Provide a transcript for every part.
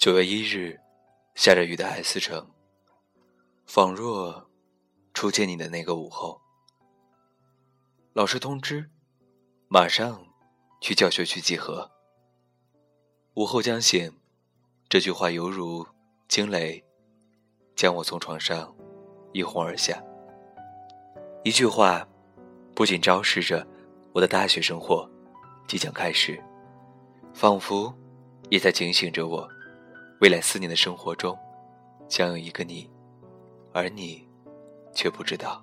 九月一日，下着雨的 S 城，仿若初见你的那个午后。老师通知，马上去教学区集合。午后将醒，这句话犹如惊雷，将我从床上一哄而下。一句话，不仅昭示着我的大学生活即将开始，仿佛也在警醒着我。未来四年的生活中，将有一个你，而你却不知道。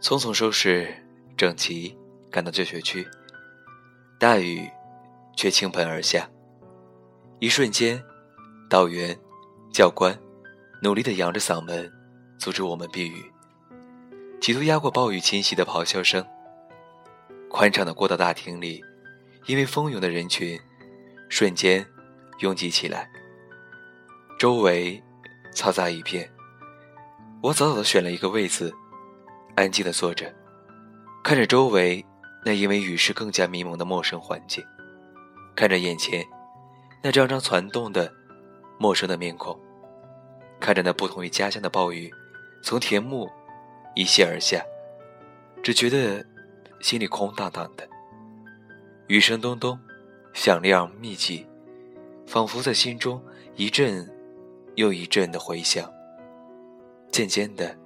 匆匆收拾整齐，赶到教学区，大雨却倾盆而下。一瞬间，导员、教官努力的扬着嗓门，阻止我们避雨。企图压过暴雨侵袭的咆哮声。宽敞的过道大厅里，因为蜂拥的人群，瞬间拥挤起来。周围嘈杂一片。我早早的选了一个位子，安静的坐着，看着周围那因为雨势更加迷蒙的陌生环境，看着眼前那张张攒动的陌生的面孔，看着那不同于家乡的暴雨从田木。一泻而下，只觉得心里空荡荡的。雨声咚咚，响亮密集，仿佛在心中一阵又一阵的回响。渐渐的，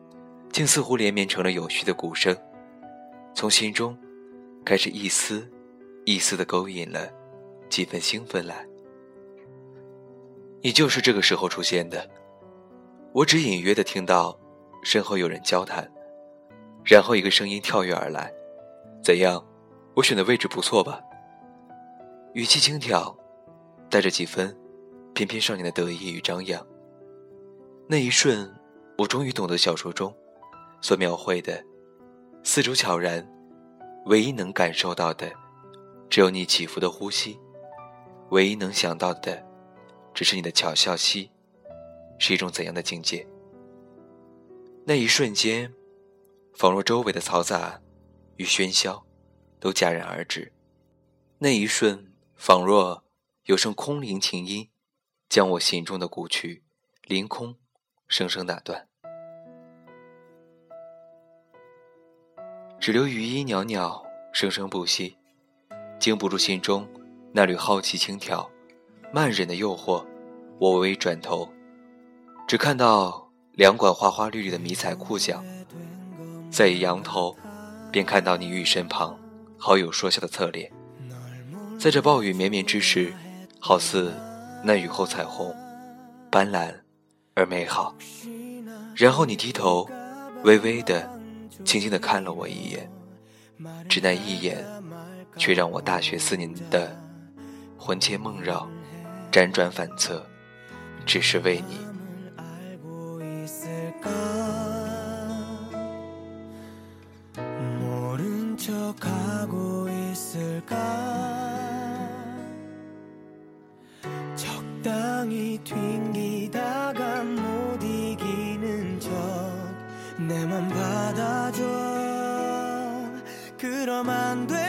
竟似乎连绵成了有序的鼓声，从心中开始一丝一丝的勾引了几分兴奋来。你就是这个时候出现的，我只隐约的听到身后有人交谈。然后一个声音跳跃而来：“怎样？我选的位置不错吧？”语气轻佻，带着几分翩翩少年的得意与张扬。那一瞬，我终于懂得小说中所描绘的四周悄然，唯一能感受到的，只有你起伏的呼吸；唯一能想到的，只是你的巧笑息，是一种怎样的境界？那一瞬间。仿若周围的嘈杂与喧嚣都戛然而止，那一瞬，仿若有声空灵琴音，将我心中的古曲凌空声声打断，只留余音袅袅，声声不息，经不住心中那缕好奇轻佻、慢忍的诱惑，我微微转头，只看到两管花花绿绿的迷彩裤脚。再一仰头，便看到你与身旁，好友说笑的侧脸。在这暴雨绵绵之时，好似那雨后彩虹，斑斓而美好。然后你低头，微微的、轻轻的看了我一眼，只那一眼，却让我大学四年的魂牵梦绕、辗转反侧，只是为你。 그럼 안될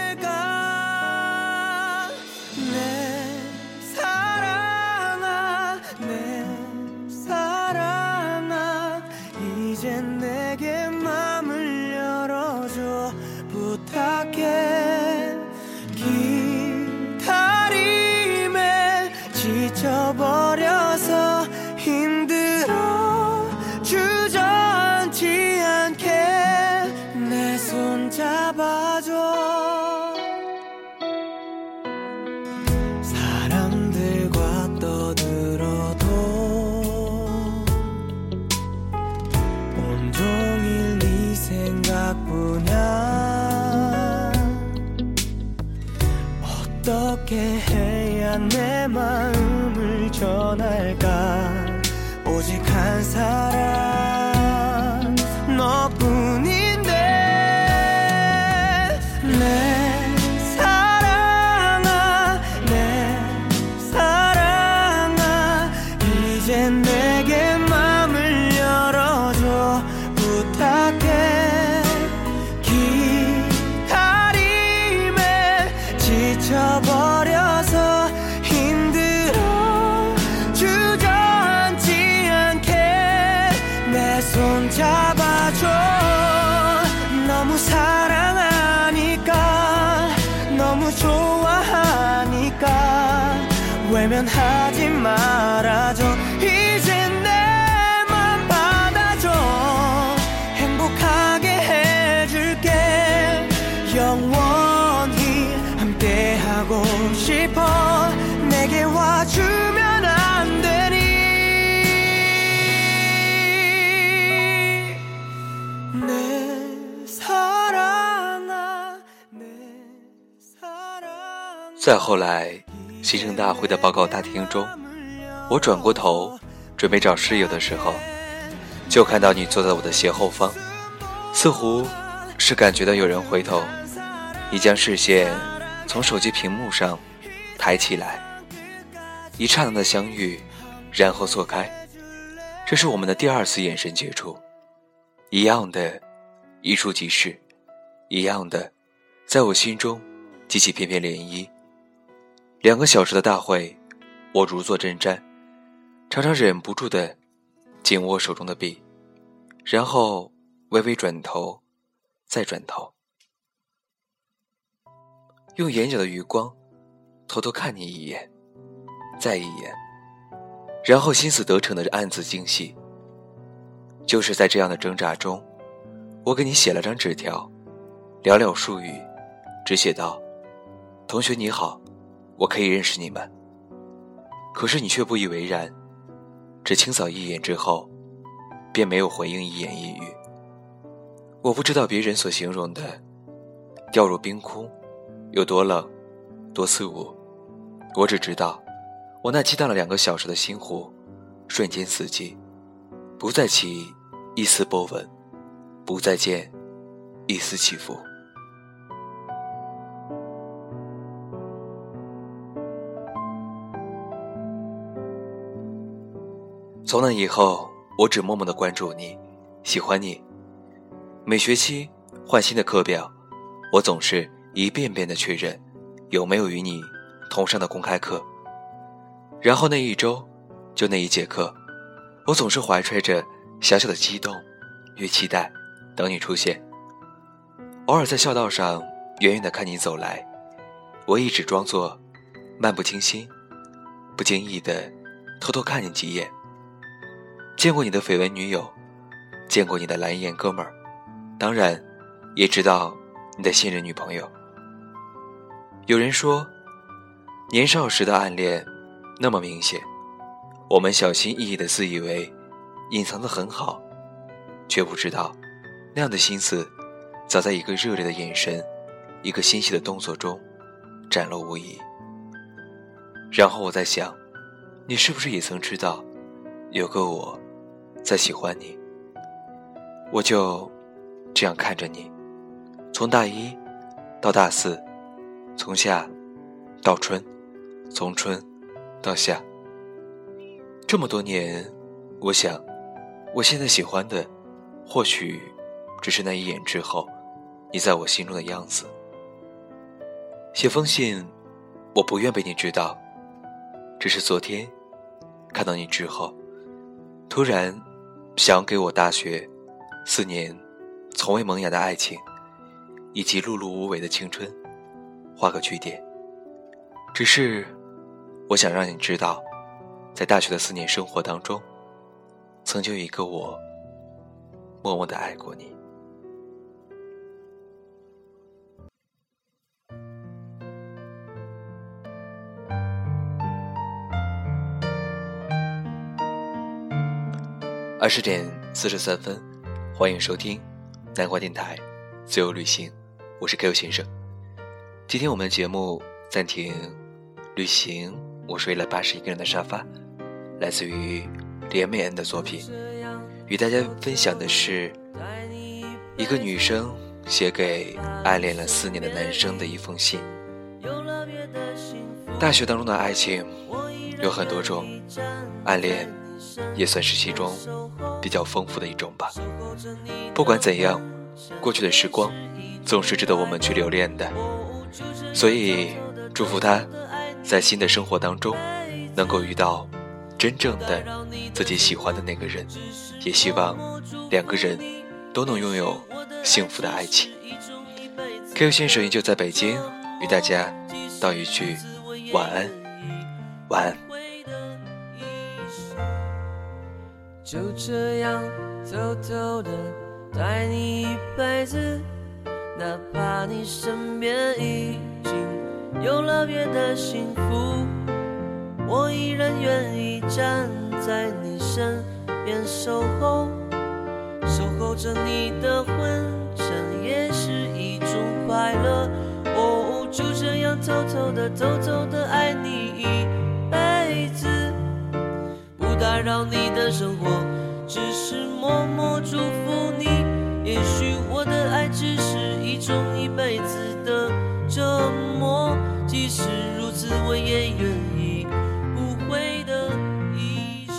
어떻게 해야 내 마음을 전할까? 오직 한 사람 再后来，新生大会的报告大厅中，我转过头准备找室友的时候，就看到你坐在我的斜后方，似乎是感觉到有人回头，你将视线从手机屏幕上抬起来，一刹那的相遇，然后错开，这是我们的第二次眼神接触，一样的，一触即逝，一样的，在我心中激起片片涟漪。两个小时的大会，我如坐针毡，常常忍不住的紧握手中的笔，然后微微转头，再转头，用眼角的余光偷偷看你一眼，再一眼，然后心思得逞的暗自惊喜。就是在这样的挣扎中，我给你写了张纸条，寥寥数语，只写道：“同学你好。”我可以认识你们，可是你却不以为然，只清扫一眼之后，便没有回应一言一语。我不知道别人所形容的掉入冰窟有多冷，多刺骨，我只知道，我那激荡了两个小时的心湖，瞬间死寂，不再起一丝波纹，不再见一丝起伏。从那以后，我只默默的关注你，喜欢你。每学期换新的课表，我总是一遍遍的确认有没有与你同上的公开课。然后那一周，就那一节课，我总是怀揣着小小的激动与期待，等你出现。偶尔在校道上远远的看你走来，我一直装作漫不经心，不经意的偷偷看你几眼。见过你的绯闻女友，见过你的蓝颜哥们儿，当然，也知道你的现任女朋友。有人说，年少时的暗恋那么明显，我们小心翼翼的自以为隐藏的很好，却不知道那样的心思，早在一个热烈的眼神，一个欣喜的动作中展露无遗。然后我在想，你是不是也曾知道，有个我。在喜欢你，我就这样看着你，从大一到大四，从夏到春，从春到夏。这么多年，我想，我现在喜欢的，或许只是那一眼之后，你在我心中的样子。写封信，我不愿被你知道，只是昨天看到你之后，突然。想给我大学四年从未萌芽的爱情，以及碌碌无为的青春画个句点。只是，我想让你知道，在大学的四年生活当中，曾经有一个我默默的爱过你。二十点四十三分，欢迎收听南瓜电台自由旅行，我是 Q 先生。今天我们节目暂停旅行，我睡了八十一个人的沙发，来自于连美恩的作品，与大家分享的是一个女生写给暗恋了四年的男生的一封信。大学当中的爱情有很多种，暗恋。也算是其中比较丰富的一种吧。不管怎样，过去的时光总是值得我们去留恋的。所以，祝福他，在新的生活当中能够遇到真正的自己喜欢的那个人，也希望两个人都能拥有幸福的爱情。Q 先生依旧在北京，与大家道一句晚安，晚安。就这样偷偷的待你一辈子，哪怕你身边已经有了别的幸福，我依然愿意站在你身边守候，守候着你的婚程也是一种快乐。哦，就这样。偷偷的、偷偷的爱你打扰你的生活，只是默默祝福你。也许我的爱只是一种一辈子的折磨，即使如此，我也愿意不悔的一生。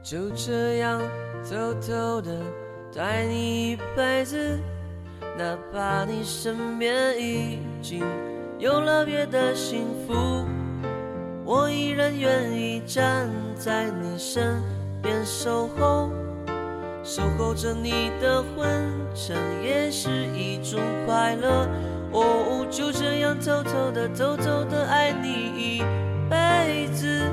就这样偷偷的待你一辈子，哪怕你身边已经有了别的幸福，我依然愿意站在你身边守候，守候着你的昏沉，也是一种快乐。哦，就这样偷偷的、偷偷的爱你一辈子。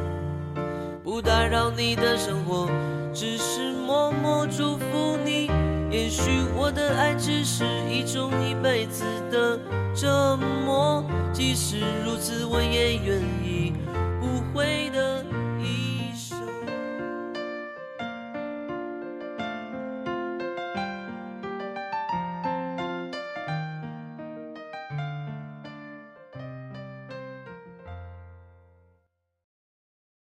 不打扰你的生活，只是默默祝福你。也许我的爱只是一种一辈子的折磨，即使如此，我也愿意不悔的。